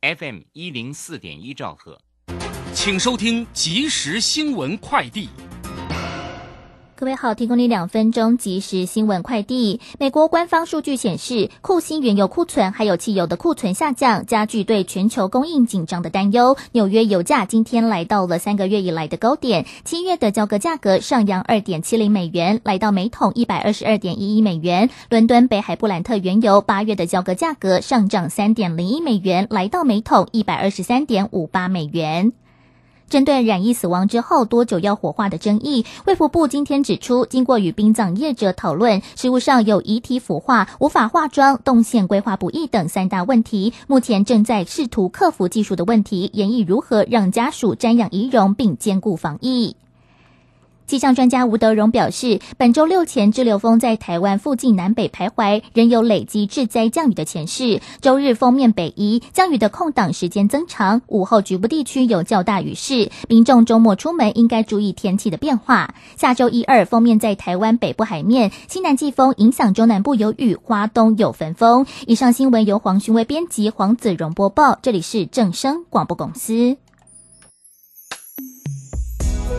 FM 一零四点一兆赫，请收听即时新闻快递。各位好，提供你两分钟即时新闻快递。美国官方数据显示，库欣原油库存还有汽油的库存下降，加剧对全球供应紧张的担忧。纽约油价今天来到了三个月以来的高点，七月的交割价格上扬二点七零美元，来到每桶一百二十二点一一美元。伦敦北海布兰特原油八月的交割价格上涨三点零一美元，来到每桶一百二十三点五八美元。针对染疫死亡之后多久要火化的争议，卫福部今天指出，经过与殡葬业者讨论，食物上有遗体腐化、无法化妆、动线规划不易等三大问题，目前正在试图克服技术的问题，研议如何让家属瞻仰遗容并兼顾防疫。气象专家吴德荣表示，本周六前滞留风在台湾附近南北徘徊，仍有累积致灾降雨的前势。周日封面北移，降雨的空档时间增长，午后局部地区有较大雨势，民众周末出门应该注意天气的变化。下周一二封面在台湾北部海面，西南季风影响中南部有雨，花东有焚风。以上新闻由黄勋威编辑，黄子荣播报，这里是正声广播公司。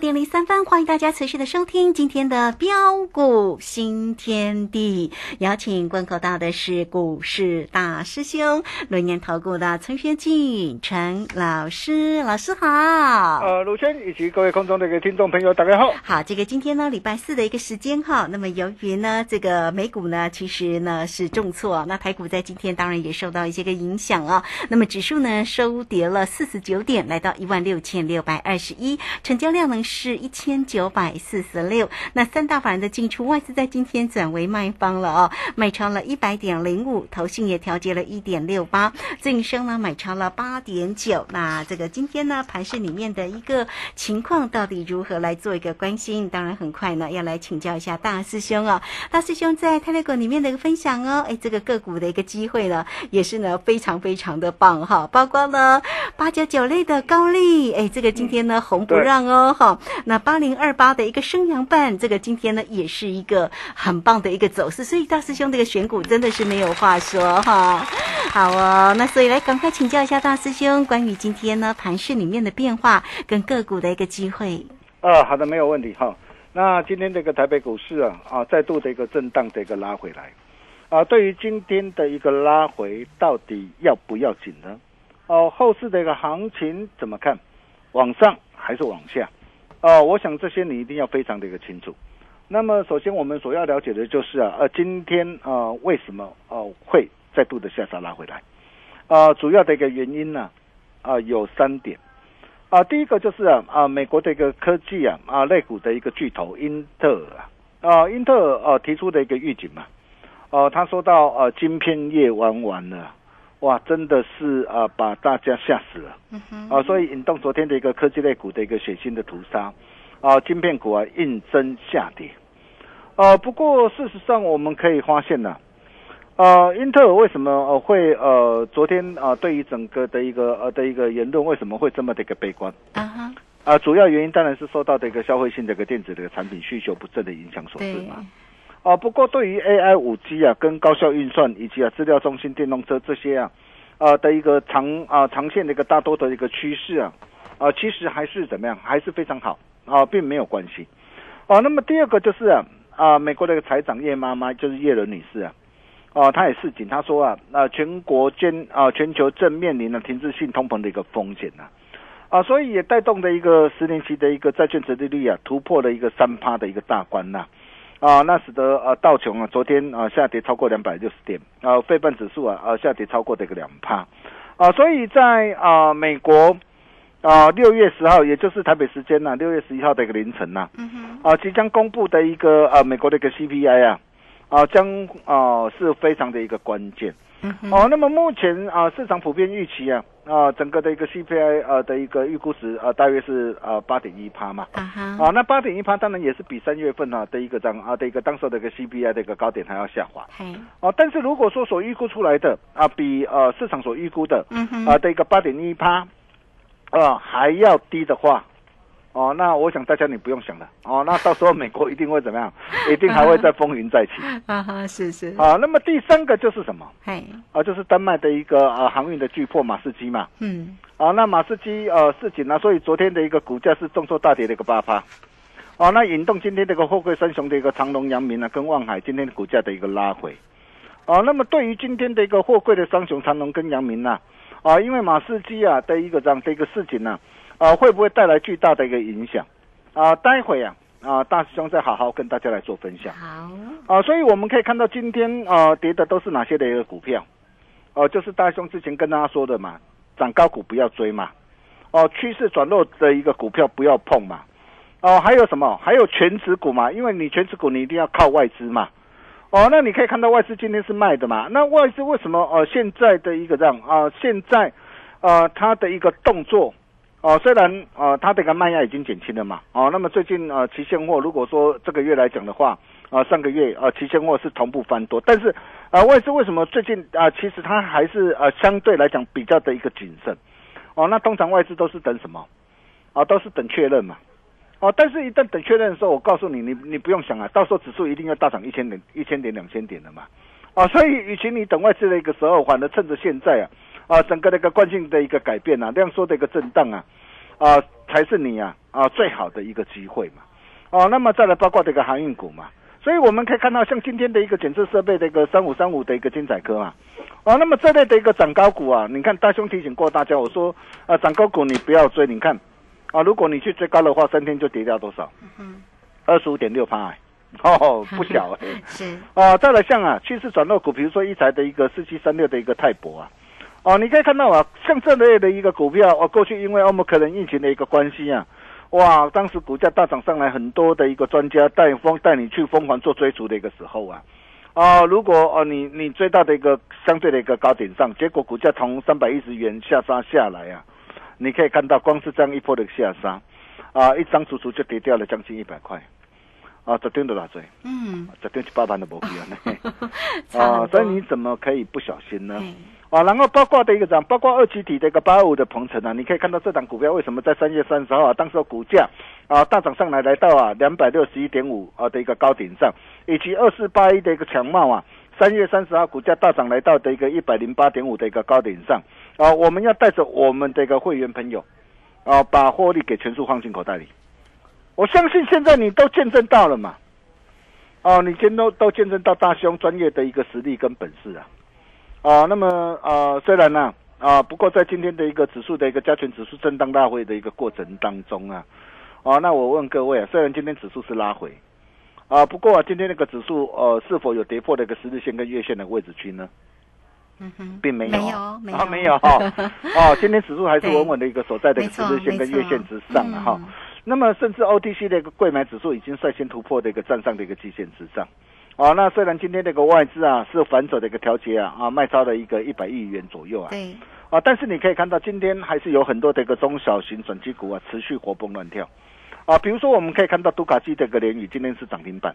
点零三分，欢迎大家持续的收听今天的标股新天地。邀请观口到的是股市大师兄轮年投顾的陈学进陈老师，老师好。呃，卢轩以及各位空中的一个听众朋友，大家好。好，这个今天呢，礼拜四的一个时间哈。那么由于呢，这个美股呢，其实呢是重挫，那台股在今天当然也受到一些个影响啊。那么指数呢收跌了四十九点，来到一万六千六百二十一，成交量呢是一千九百四十六。那三大法人的进出，外资在今天转为卖方了哦，买超了一百点零五，投信也调节了一点六八，自营商呢买超了八点九。那这个今天呢盘市里面的一个情况到底如何来做一个关心？当然很快呢要来请教一下大师兄哦，大师兄在泰勒股里面的一个分享哦，哎，这个个股的一个机会呢也是呢非常非常的棒哈，包括呢八九九类的高利，哎，这个今天呢红不让哦哈，那八零二八的一个升阳半，这个今天呢也是一个很棒的一个走势，所以大师兄这个选股真的是没有话说哈。好哦，那所以来赶快请教一下大师兄关于今天呢盘市里面的变化跟个股的一个机会。啊，好的，没有问题哈。那今天这个台北股市啊啊再度的一个震荡的一个拉回来啊，对于今天的一个拉回到底要不要紧呢？哦，后市的一个行情怎么看？往上还是往下？哦，我想这些你一定要非常的一个清楚。那么首先我们所要了解的就是啊，呃，今天啊为什么哦会再度的下杀拉回来？啊，主要的一个原因呢啊有三点啊，第一个就是啊啊美国的一个科技啊啊类股的一个巨头英特尔啊啊英特尔啊提出的一个预警嘛，哦，他说到呃晶片业玩完了。哇，真的是啊，把大家吓死了啊！所以引动昨天的一个科技类股的一个血腥的屠杀啊晶片股啊应声下跌。呃，不过事实上我们可以发现呢、呃，英特尔为什么呃会呃昨天啊、对于整个的一个呃的一个言论为什么会这么的一个悲观？啊哈，啊、主要原因当然是受到这个消费性这个电子的一个产品需求不振的影响所致对，嘛。啊，不过对于 AI、五 G 啊，跟高效运算以及啊资料中心、电动车这些啊，呃的一个长啊长线的一个大多的一个趋势啊，啊其实还是怎么样，还是非常好啊，并没有关系。啊，那么第二个就是啊啊美国的一个财长叶妈妈就是叶伦女士啊，啊她也示警，她说啊，那、全国间啊全球正面临了停滞性通膨的一个风险呐、啊。所以也带动的一个十年期的一个债券折利率啊，突破了一个三趴的一个大关呐、啊，那使得呃道琼啊昨天啊下跌超过两百六十点，啊费半指数啊呃下跌超过这个两帕，啊所以在啊美国啊六月十号，也就是台北时间呐六月十一号的一个凌晨呐、啊即将公布的一个啊美国的一个 CPI 啊啊将啊是非常的一个关键。嗯，哦，那么目前啊，市场普遍预期啊，啊，整个的一个 CPI 呃的一个预估值啊，大约是呃八点一趴嘛。啊哈，啊，那八点一趴当然也是比三月份啊的一个涨啊的一个当时的一个 CPI 的一个高点还要下滑。嘿，哦，但是如果说所预估出来的啊，比呃市场所预估的啊的一个八点一趴，啊还要低的话，哦，那我想大家你不用想了，哦，那到时候美国一定会怎么样？一定还会再风云再起。啊哈，是是，啊，那么第三个就是什么？嘿，啊，就是丹麦的一个呃航运的巨破马士基嘛。嗯，啊，那马士基呃市井呢，所以昨天的一个股价是重挫大跌的一个八趴。哦，那引动今天这个货柜三雄的一个长隆、阳明啊，跟望海今天的股价的一个拉回。哦，那么对于今天的一个货柜的三雄长隆跟阳明呢、啊，因为马士基啊的一个这样的一个事情呢、啊，会不会带来巨大的一个影响？啊，待会啊啊大师兄再好好跟大家来做分享。好，啊，所以我们可以看到今天啊跌的都是哪些的一个股票？哦、就是大师兄之前跟大家说的嘛，涨高股不要追嘛，哦、趋势转弱的一个股票不要碰嘛，哦、还有什么？还有全指股嘛，因为你全指股你一定要靠外资嘛，哦，那你可以看到外资今天是卖的嘛，那外资为什么呃现在的一个这样啊、现在呃它的一个动作？哦，虽然呃它这个卖压已经减轻了嘛，哦，那么最近呃期现货如果说这个月来讲的话，啊、上个月啊期现货是同步翻多，但是啊外资为什么最近啊、其实它还是呃相对来讲比较的一个谨慎，哦，那通常外资都是等什么？啊，都是等确认嘛。哦，但是一旦等确认的时候，我告诉你，你你不用想啊，到时候指数一定要大涨一千点、一千点、两千点的嘛。啊，所以与其你等外资的一个时候，反而趁着现在啊，啊，整个的一个惯性的一个改变啊，量缩的一个震荡啊，啊，才是你啊啊最好的一个机会嘛。哦、那么再来包括这个航运股嘛，所以我们可以看到，像今天的一个检测设备的一个三五三五的一个金彩科嘛，啊，那么这类的一个涨高股啊，你看大兄提醒过大家，我说啊，涨高股你不要追，你看啊，如果你去追高的话，三天就跌掉多少？嗯，二十五点六趴，哦，不小哎、是，啊，再来像啊趋势转弱股，比如说一财的一个四七三六的一个泰博啊，哦，你可以看到啊，像这类的一个股票，哦，过去因为欧盟可能疫情的一个关系啊，哇，当时股价大涨上来，很多的一个专家带风带你去疯狂做追逐的一个时候啊，哦，如果哦你你追到的一个相对的一个高点上，结果股价从三百一十元下杀下来啊，你可以看到光是这样一波的下杀，啊，一张足足就跌掉了将近一百块，啊，昨天都哪追？嗯，这点七八万都没必要呢。啊所以你怎么可以不小心呢？嘿啊，然后包括的一个涨，包括二级体的一个八二五的鹏程啊，你可以看到这档股票为什么在三月三十号啊，当时候股价啊大涨上来，来到啊两百六十一点五啊的一个高点上，以及二四八一的一个强茂啊，三月三十号股价大涨来到的一个一百零八点五的一个高点上啊，我们要带着我们的一个会员朋友啊，把获利给全数放进口袋里。我相信现在你都见证到了嘛，哦，你见都都见证到大兄专业的一个实力跟本事啊。啊，那么呃，虽然呢啊，不过在今天的一个指数的一个加权指数震荡大会的一个过程当中啊，啊，那我问各位啊，虽然今天指数是拉回，啊，不过啊，今天那个指数呃是否有跌破那个十日线跟月线的位置区呢？嗯哼，并没有。没啊，有，啊没有。哈，哦，今天指数还是对。稳稳的一个所在这个十日线跟月线之上啊哈。嗯。那么甚至 OTC 的一个贵买指数已经率先突破的一个站上的一个季线之上。哦，那虽然今天这个外资啊是反手的一个调节啊啊卖超了一个一百亿元左右啊对，啊，但是你可以看到今天还是有很多的一个中小型转机股啊持续活蹦乱跳。啊，比如说我们可以看到杜卡基的一个联宇今天是涨停板，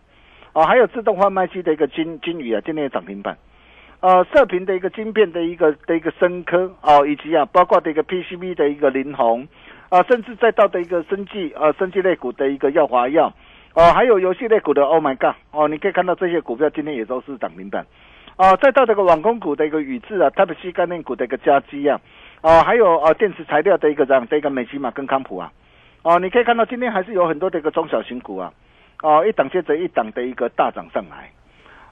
啊，还有自动贩卖机的一个金金宇啊，今天也涨停板，呃，射频的一个晶片的一个的一个深科啊，以及啊，包括的一个 PCB 的一个林红啊，甚至再到的一个生技啊生技类股的一个耀华药。哦，还有游戏类股的，Oh my God！哦，你可以看到这些股票今天也都是涨停板。哦，再到这个网工股的一个宇智啊，Type C 概念股的一个加基啊，哦，还有呃电池材料的一个这样的一个美吉玛跟康普啊，哦，你可以看到今天还是有很多的一个中小型股啊，哦，一档接着一档的一个大涨上来，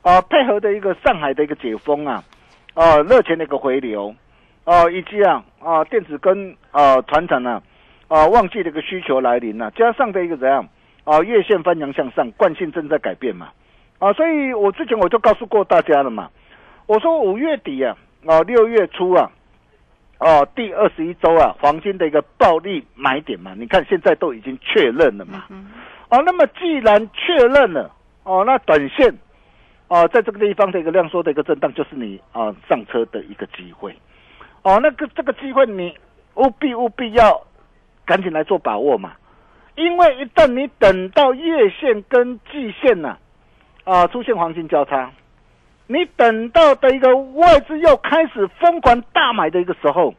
啊，配合的一个上海的一个解封啊，哦，热钱的一个回流，哦，以及啊啊电子跟啊团产呢，啊旺季的一个需求来临啊，加上的一个怎样？啊，月线翻阳向上，惯性正在改变嘛，啊，所以我之前我就告诉过大家了嘛，我说五月底啊，啊六月初啊，哦第二十一周啊，黄金的一个暴力买点嘛，你看现在都已经确认了嘛，哦，那么既然确认了，哦，那短线，啊，在这个地方的一个量缩的一个震荡，就是你啊上车的一个机会，哦，那个这个机会你务必务必要赶紧来做把握嘛。因为一旦你等到月线跟季线呢，啊出现黄金交叉，你等到的一个外资又开始疯狂大买的一个时候，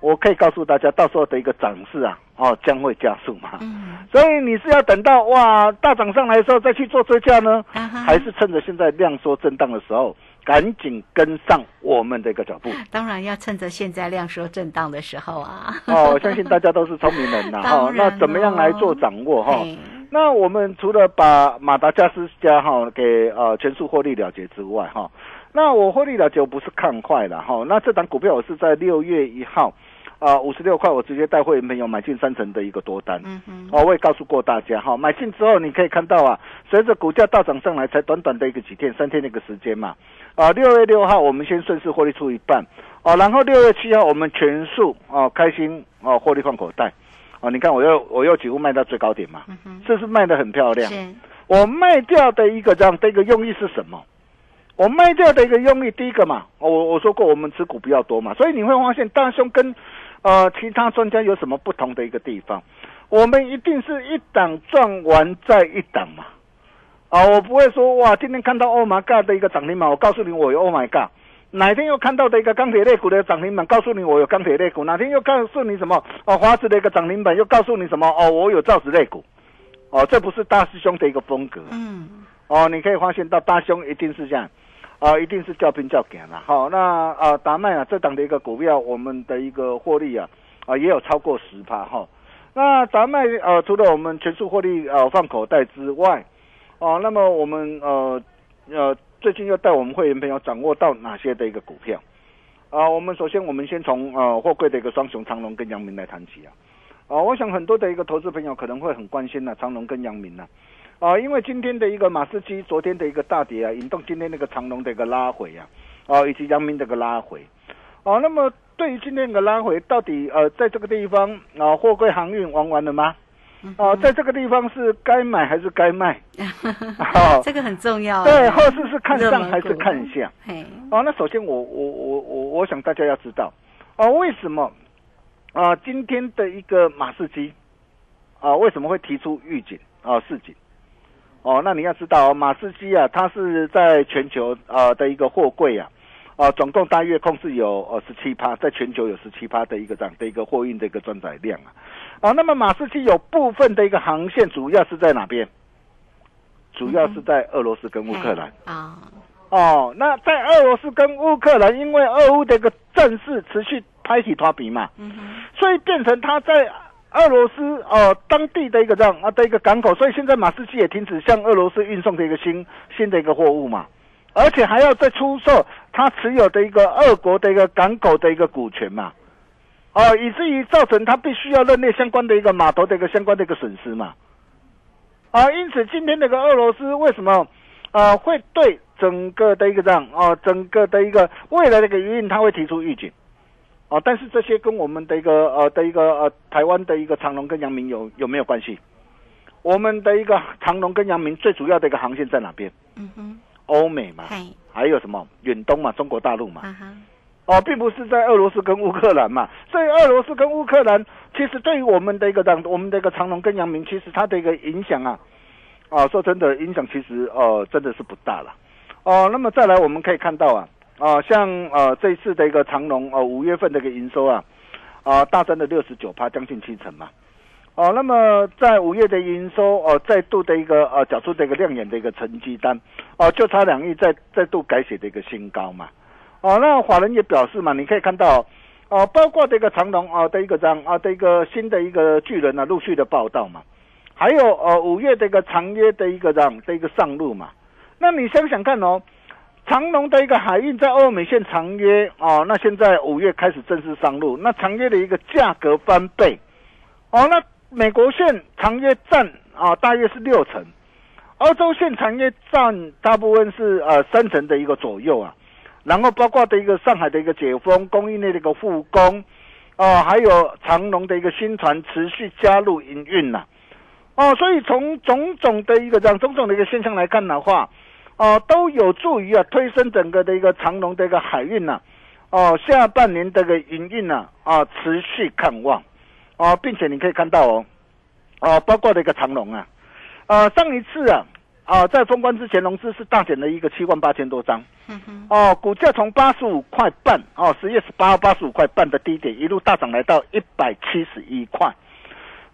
我可以告诉大家，到时候的一个涨势啊，哦将会加速嘛。嗯。所以你是要等到哇大涨上来的时候再去做追加呢，还是趁着现在量缩震荡的时候？赶紧跟上我们的一个脚步，当然要趁着现在量缩震荡的时候啊！哦，相信大家都是聪明人呐，哈，那怎么样来做掌握哈？那我们除了把马达加斯加哈给呃全数获利了结之外哈，那我获利了结我不是看坏了哈，那这档股票我是在六月一号。啊，五十六块，我直接带会员朋友买进三成的一个多单。嗯嗯，哦，我也告诉过大家哈，买进之后你可以看到啊，随着股价大涨上来，才短短的一个几天、三天的一个时间嘛。啊，六月六号我们先顺势获利出一半，哦，然后六月七号我们全数哦开心哦获利放口袋。哦，你看我又我又几乎卖到最高点嘛，这是卖的很漂亮。我卖掉的一个这样的一个用意是什么？我卖掉的一个用意，第一个嘛，我我说过我们持股比较多嘛，所以你会发现大兄跟。呃，其他专家有什么不同的一个地方？我们一定是一档赚完再一档嘛。啊，我不会说哇，今天看到 Oh my God 的一个涨停板，我告诉你我有 Oh my God。哪天又看到的一个钢铁类股的涨停板，告诉你我有钢铁类股。哪天又告诉你什么哦，华子的一个涨停板，又告诉你什么哦，我有造纸类股。哦，这不是大师兄的一个风格。嗯。哦，你可以发现到大兄一定是这样。啊，一定是叫兵叫给了。好，那啊，达麦啊，这档的一个股票，我们的一个获利啊，啊，也有超过十趴哈。那达麦呃，除了我们全数获利呃放口袋之外，哦，那么我们呃呃最近要带我们会员朋友掌握到哪些的一个股票？啊，我们首先我们先从呃货柜的一个双雄长隆跟阳明来谈起啊。啊，我想很多的一个投资朋友可能会很关心呢，长隆跟阳明呢。啊，因为今天的一个马士基，昨天的一个大跌啊，引动今天那个长龙的一个拉回啊，啊，以及阳明的一个拉回，啊，那么对于今天的拉回，到底呃，在这个地方啊，货柜航运玩完了吗？啊，在这个地方是该买还是该卖？好，这个很重要。对，后市是看上还是看下？哦，那首先我我我我我想大家要知道，啊，为什么啊今天的一个马士基啊为什么会提出预警啊市警？哦，那你要知道，哦马士基啊，它是在全球啊的一个货柜啊，啊，总共大约控制有呃十七趴，在全球有十七趴的一个这样的一个货运的一个装载量啊，啊，那么马士基有部分的一个航线主要是在哪边？主要是在俄罗斯跟乌克兰啊。哦，那在俄罗斯跟乌克兰，因为俄乌的一个战事持续拍起拖比嘛，嗯所以变成它在。俄罗斯哦，当地的一个这样啊的一个港口，所以现在马士基也停止向俄罗斯运送的一个新新的一个货物嘛，而且还要再出售他持有的一个俄国的一个港口的一个股权嘛，哦，以至于造成他必须要认列相关的一个码头的一个相关的一个损失嘛，啊，因此今天那个俄罗斯为什么啊会对整个的一个这样啊整个的一个未来的一个营运，他会提出预警。哦，但是这些跟我们的一个呃的一个呃台湾的一个长隆跟阳明有有没有关系？我们的一个长隆跟阳明最主要的一个航线在哪边？嗯哼，欧美嘛，还有什么远东嘛，中国大陆嘛。哦，并不是在俄罗斯跟乌克兰嘛，所以俄罗斯跟乌克兰其实对于我们的一个长，我们的一个长隆跟阳明，其实它的一个影响啊，啊，说真的，影响其实呃真的是不大了。哦，那么再来我们可以看到啊，啊，像呃这次的一个长隆哦五月份的一个营收啊，啊大增了六十九趴，将近七成嘛。哦，那么在五月的营收哦再度的一个呃缴出的一个亮眼的一个成绩单，哦就差两亿再再度改写的一个新高嘛。哦，那法人也表示嘛，你可以看到哦，包括这个长隆啊的一个这样啊的一个新的一个巨人呢陆续的报道嘛，还有呃五月的一个长约的一个这样的一个上路嘛。那你想想看哦，长隆的一个海运在欧美线长约哦，那现在五月开始正式上路，那长约的一个价格翻倍。哦，那美国线长约占啊大约是六成，欧洲线长约占大部分是呃三成的一个左右啊。然后包括的一个上海的一个解封，供应链的一个复工，哦，还有长隆的一个新船持续加入营运呐，哦，所以从种种的一个这样种种的一个现象来看的话，哦，都有助于啊推升整个的一个长隆的一个海运呐，哦，下半年这个营运呐，啊，持续看望，哦，并且你可以看到哦，哦，包括的一个长隆啊，呃，上一次啊。啊，在封关之前，融资是大减了一个七万八千多张。哦，股价从八十五块半哦，十月十八号八十五块半的低点，一路大涨来到一百七十一块，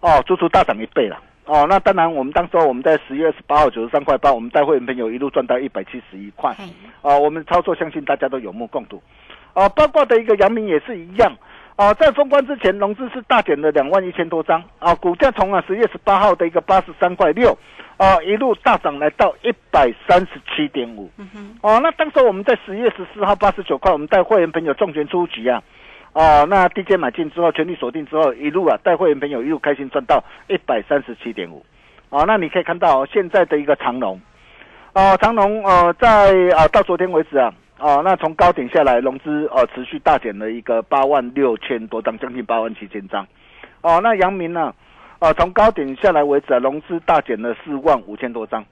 哦，足足大涨一倍了。哦，那当然，我们当时我们在十月二十八号九十三块八，我们带会员朋友一路赚到一百七十一块。哦，我们操作相信大家都有目共睹。哦，包括的一个阳明也是一样。啊，在封关之前，融资是大减了两万一千多张啊，股价从啊十月十八号的一个八十三块六，啊一路大涨来到一百三十七点五。哦，那当时我们在十月十四号八十九块，我们带会员朋友重拳出击啊，哦，那低阶买进之后，全力锁定之后，一路啊带会员朋友一路开心赚到一百三十七点五。哦，那你可以看到现在的一个长龙，哦，长龙呃在啊到昨天为止啊。哦，那从高点下来，融资哦持续大减了一个八万六千多张，将近八万七千张。哦，那阳明呢？哦，从高点下来为止啊，融资大减了四万五千多张。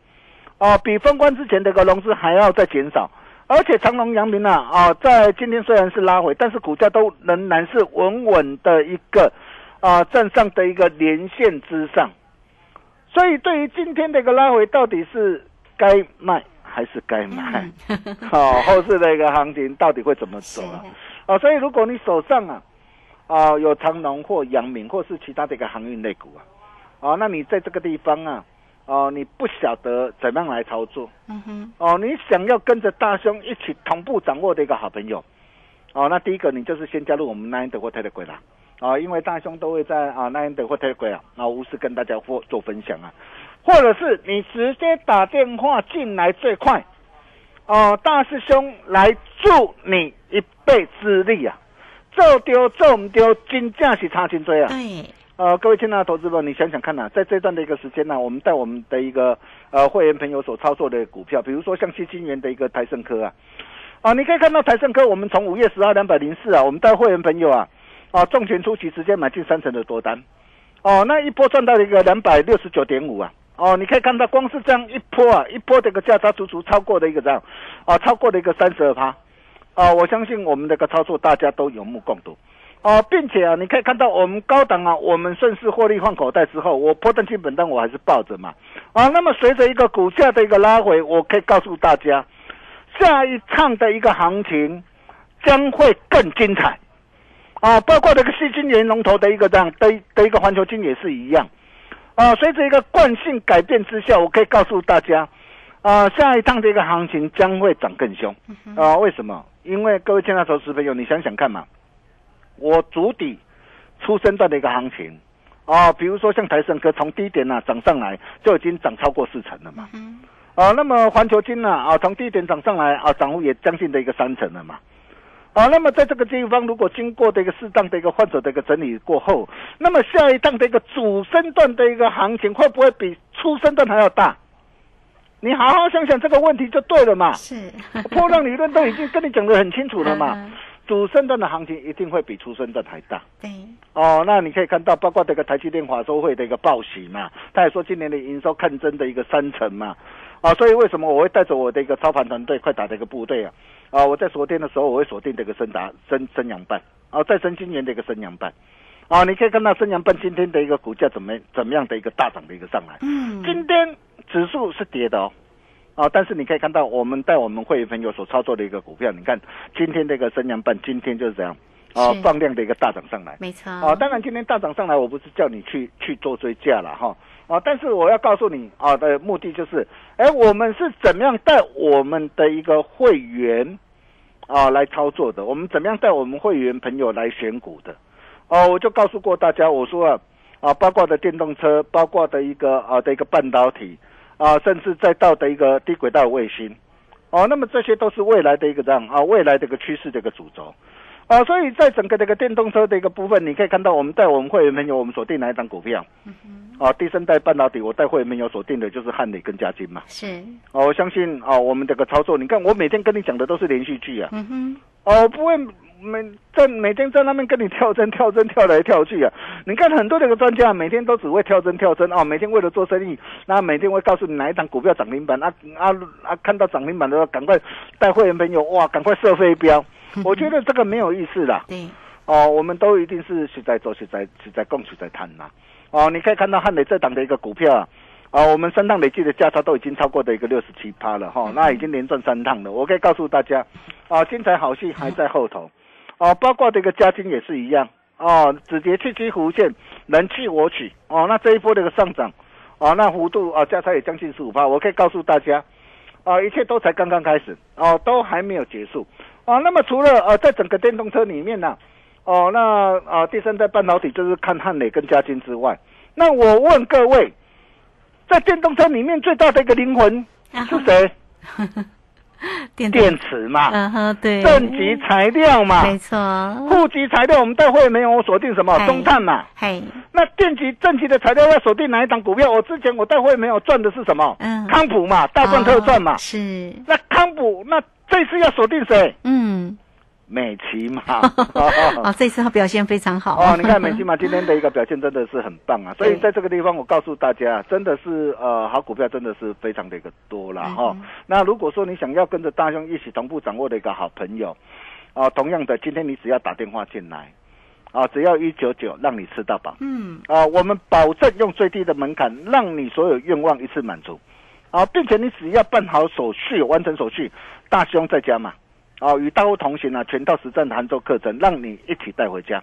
哦，比封关之前的一个融资还要再减少。而且长隆、阳明呢，啊，在今天虽然是拉回，但是股价都仍然是稳稳的一个啊站上的一个连线之上。所以对于今天的一个拉回，到底是该卖？还是该买，好，后市的一个行情到底会怎么走啊？啊，所以如果你手上啊，啊有长隆或阳明或是其他的一个航运类股啊，啊，那你在这个地方啊，哦，你不晓得怎样来操作，嗯哼，哦，你想要跟着大兄一起同步掌握的一个好朋友，哦，那第一个你就是先加入我们奈恩德或泰德鬼啦，啊，因为大兄都会在啊奈恩德或泰德鬼啊，那无私跟大家做做分享啊。或者是你直接打电话进来最快，哦，大师兄来助你一臂之力啊！做丢做唔丢，金价是差真多啊！对，呃，各位亲爱的投资者，你想想看呐，在这段的一个时间呢，我们带我们的一个呃会员朋友所操作的股票，比如说像七金元的一个台盛科啊，啊，你可以看到台盛科，我们从五月十号两百零四啊，我们带会员朋友啊，啊，重拳出击，直接买进三成的多单，哦，那一波赚到了一个两百六十九点五啊！哦，你可以看到，光是这样一波啊，一波这个价差足足超过的一个这样，啊，超过了一个三十二趴，啊，我相信我们这个操作大家都有目共睹，哦，并且啊，你可以看到我们高档啊，我们顺势获利换口袋之后，我破单基本单我还是抱着嘛，啊，那么随着一个股价的一个拉回，我可以告诉大家，下一趟的一个行情将会更精彩，啊，包括这个细金元龙头的一个这样的的一个环球金也是一样。啊，随着一个惯性改变之下，我可以告诉大家，啊，下一趟这个行情将会涨更凶。啊，为什么？因为各位亲爱的投资朋友，你想想看嘛，我主底出生段的一个行情，啊，比如说像台盛科从低点呢涨上来，就已经涨超过四成了嘛。啊，那么环球金呢，啊，从低点涨上来，啊，涨幅也将近的一个三成了嘛。啊，那么在这个地方，如果经过的一个适当的一个患者的一个整理过后，那么下一档的一个主升段的一个行情会不会比初升段还要大？你好好想想这个问题就对了嘛。是，波浪理论都已经跟你讲得很清楚了嘛。主升段的行情一定会比出升段还大。对。哦，那你可以看到，包括这个台积电华收会的一个报喜嘛，他也说今年的营收看增的一个三成嘛。啊，所以为什么我会带着我的一个操盘团队快打的一个部队啊？啊，我在锁定的时候，我会锁定这个升达升升阳半，啊，再升今年的一个升阳半，啊，你可以看到升阳半今天的一个股价怎么怎么样的一个大涨的一个上来，嗯，今天指数是跌的哦，啊，但是你可以看到我们带我们会员朋友所操作的一个股票，你看今天这个升阳半今天就是这样，啊，放量的一个大涨上来，没错，啊，当然今天大涨上来，我不是叫你去去做追价了哈，啊，但是我要告诉你啊的目的就是，哎，我们是怎么样带我们的一个会员啊来操作的？我们怎么样带我们会员朋友来选股的？哦、我就告诉过大家，我说啊啊，包括的电动车，包括的一个啊的一个半导体啊，甚至再到的一个低轨道卫星，哦，那么这些都是未来的一个这样啊未来的一个趋势的一个主轴。啊，所以在整个这个电动车的一个部分，你可以看到我们带我们会员朋友，我们锁定哪一张股票？啊，第三代半导体，我带会员朋友锁定的就是汉磊跟嘉金嘛。是，哦，我相信啊，我们这个操作，你看我每天跟你讲的都是连续剧啊。嗯哼，哦，不会每在每天在那边跟你跳针跳针跳来跳去啊！你看很多这个专家每天都只会跳针跳针啊，每天为了做生意，那每天会告诉你哪一档股票涨停板啊啊啊！看到涨停板的时候，赶快带会员朋友哇，赶快射飞镖。我觉得这个没有意思啦。对，哦，我们都一定是实在做、实在、实在供、实在谈呐。哦，你可以看到汉磊这档的一个股票啊，啊，我们三趟累计的价差都已经超过的一个六十七趴了哈，那已经连赚三趟了。我可以告诉大家，啊，精彩好戏还在后头，哦，包括这个嘉金也是一样，哦，止跌去基弧线，人去我取，哦，那这一波的一个上涨，哦，那幅度啊价差也将近十五趴，我可以告诉大家，啊，一切都才刚刚开始，哦，都还没有结束，啊，那么除了呃，在整个电动车里面呢、哦，那啊、第三代半导体就是看汉磊跟嘉金之外，那我问各位，在电动车里面最大的一个灵魂是谁？电电池嘛，嗯哼，对，正极材料嘛，没错，负极材料我们待会没有我锁定什么哎中碳嘛。嘿，那电极正极的材料要锁定哪一档股票？我之前我待会没有赚的是什么？嗯康普嘛，大赚特赚嘛。哦是，那康普那这次要锁定谁？嗯，美琪嘛。哦，这次他表现非常好。哦，你看美琪嘛，今天的一个表现真的是很棒啊！所以在这个地方，我告诉大家，真的是呃，好股票真的是非常的一个多了哈、嗯那如果说你想要跟着大兄一起同步掌握的一个好朋友，啊，同样的，今天你只要打电话进来，啊，只要一九九，让你吃到饱。嗯，啊，我们保证用最低的门槛，让你所有愿望一次满足，啊，并且你只要办好手续，完成手续，大兄在家嘛，哦，与大户同行啊，全套实战的杭州课程，让你一起带回家，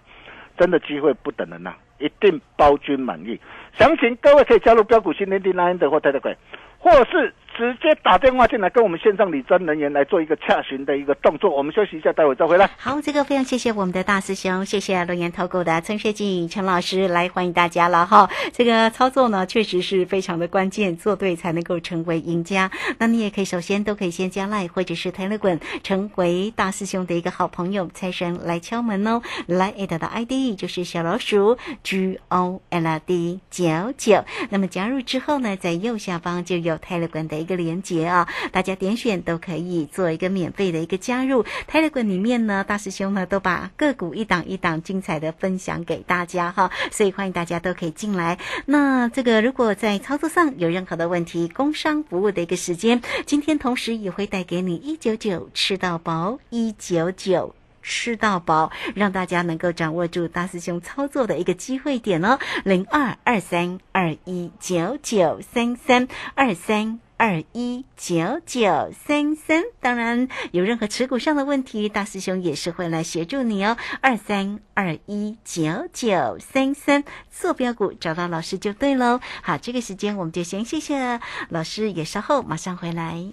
真的机会不等人呐、一定包君满意。详情各位可以加入标股新天地 Line 的或太太会或是直接打电话进来跟我们线上理专人员来做一个洽询的一个动作。我们休息一下，待会再回来。好，这个非常谢谢我们的大师兄，谢谢龙岩投顾的陈学进陈老师来欢迎大家了哈。这个操作呢，确实是非常的关键，做对才能够成为赢家。那你也可以首先都可以先加 LINE 或者是 Telegram 成为大师兄的一个好朋友，财神来敲门哦。来 at 的 ID 就是小老鼠 G O L D 九九。那么加入之后呢，在右下方就有 Telegram 的一个连接啊，大家点选都可以做一个免费的一个加入。Telegram 里面呢，大师兄呢都把个股一档一档精彩的分享给大家哈，所以欢迎大家都可以进来。那这个如果在操作上有任何的问题，工商服务的一个时间，今天同时也会带给你一九九吃到饱一九九。吃到饱，让大家能够掌握住大师兄操作的一个机会点哦，零二二三二一九九三三二三。二一九九三三，当然有任何持股上的问题，大师兄也是会来协助你哦。二三二一九九三三，坐标股找到老师就对喽。好，这个时间我们就先谢谢老师，也稍后马上回来。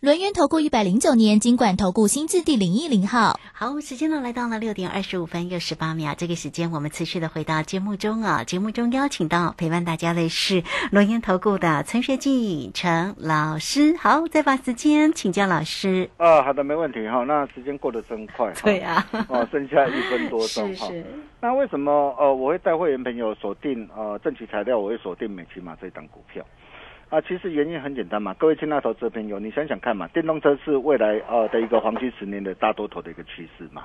轮源投顾一百零九年金管投顾新字第零一零号。好，时间呢来到了六点二十五分又十八秒，这个时间我们持续的回到节目中啊。节目中邀请到陪伴大家的是轮源投顾的陈学进陈老师。好，再把时间请教老师。啊，好的，没问题哈。那时间过得真快，对啊，哦，剩下一分多钟哈。是是，那为什么呃我会带会员朋友锁定呃正奇材料，我会锁定美骑马这一档股票？啊，其实原因很简单嘛，各位亲爱投资朋友，你想想看嘛，电动车是未来呃的一个黄金十年的大多头的一个趋势嘛。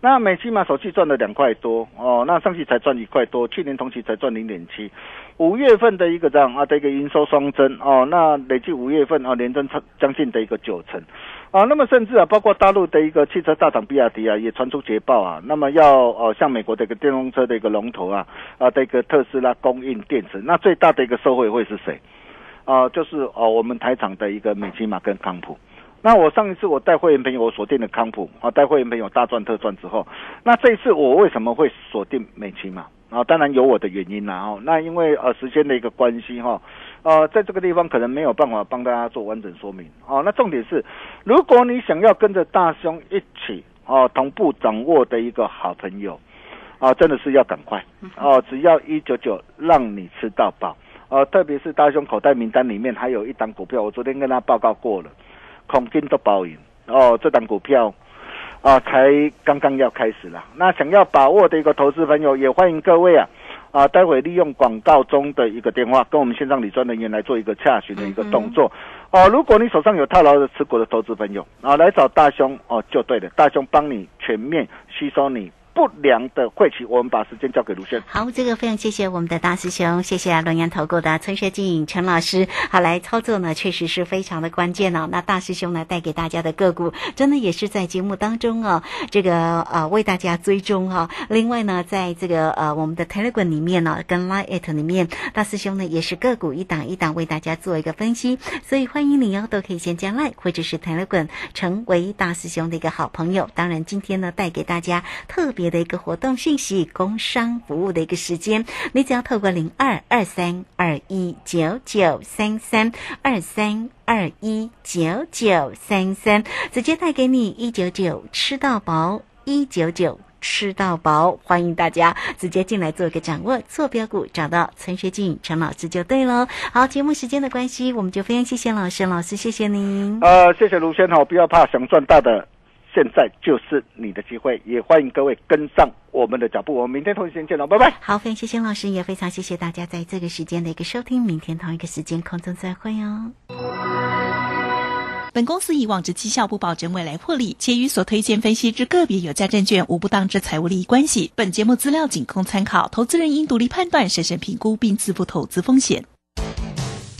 那美骑马首期赚了两块多哦，那上期才赚一块多，去年同期才赚零点七，五月份的一个这样啊的一个营收双增哦，那累计五月份啊连增超将近的一个九成啊，那么甚至啊包括大陆的一个汽车大厂比亚迪啊也传出捷报啊，那么要呃向美国的一个电动车的一个龙头啊啊的一个特斯拉供应电池，那最大的一个受惠会是谁？啊、就是哦，我们台厂的一个美骑马跟康普。那我上一次我带会员朋友我锁定了康普啊，带会员朋友大赚特赚之后，那这一次我为什么会锁定美骑马啊？当然有我的原因啦哦。那因为呃时间的一个关系哈，呃在这个地方可能没有办法帮大家做完整说明哦。那重点是，如果你想要跟着大兄一起哦同步掌握的一个好朋友啊，真的是要赶快哦，只要一九九让你吃到饱。呃，特别是大胸口袋名单里面还有一档股票，我昨天跟他报告过了，孔金都包赢哦，这档股票啊、才刚刚要开始了。那想要把握的一个投资朋友，也欢迎各位啊啊，待会利用广告中的一个电话，跟我们线上理专人员来做一个洽询的一个动作。哦，如果你手上有套牢的持股的投资朋友啊，来找大兄哦就对了，大兄帮你全面吸收你不良的晦气。我们把时间交给卢轩。好，这个非常谢谢我们的大师兄，谢谢龙岩投顾的陈学进陈老师。好，来操作呢，确实是非常的关键哦。那大师兄呢带给大家的个股，真的也是在节目当中哦，这个呃为大家追踪哈、另外呢，在这个呃我们的 Telegram 里面呢，跟 Line at 里面，大师兄呢也是个股一档一档为大家做一个分析，所以欢迎你哦，都可以先加 Line 或者是 Telegram 成为大师兄的一个好朋友。当然，今天呢带给大家特别的一个活动讯息，工商服务的一个时间，你只要透过零二二三二一九九三三二三二一九九三三，直接带给你一九九吃到饱，一九九。吃到饱，欢迎大家直接进来做一个掌握，坐标股找到陈学进陈老师就对喽。好，节目时间的关系，我们就非常谢谢老师，老师谢谢您。呃，谢谢卢先好，不要怕，想赚大的，现在就是你的机会，也欢迎各位跟上我们的脚步，我们明天同一时间见喽，拜拜。好，非常谢谢老师，也非常谢谢大家在这个时间的一个收听，明天同一个时间空中再会哦。本公司以往之绩效不保证未来获利，且与所推荐分析之个别有价证券无不当之财务利益关系。本节目资料仅供参考，投资人应独立判断、审慎评估并自负投资风险。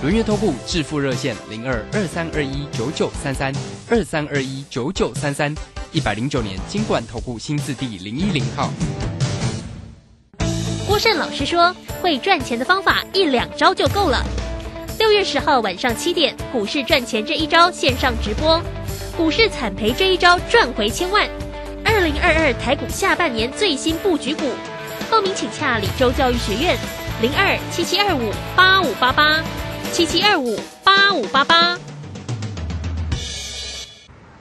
轮月投顾致富热线零二二三二一九九三三二三二一九九三三，一百零九年经管投顾新字第零一零号。郭胜老师说，会赚钱的方法一两招就够了。六月十号晚上七点，股市赚钱这一招线上直播，股市惨赔这一招赚回千万。二零二二台股下半年最新布局股，报名请洽李州教育学院零二七七二五八五八八七七二五八五八八。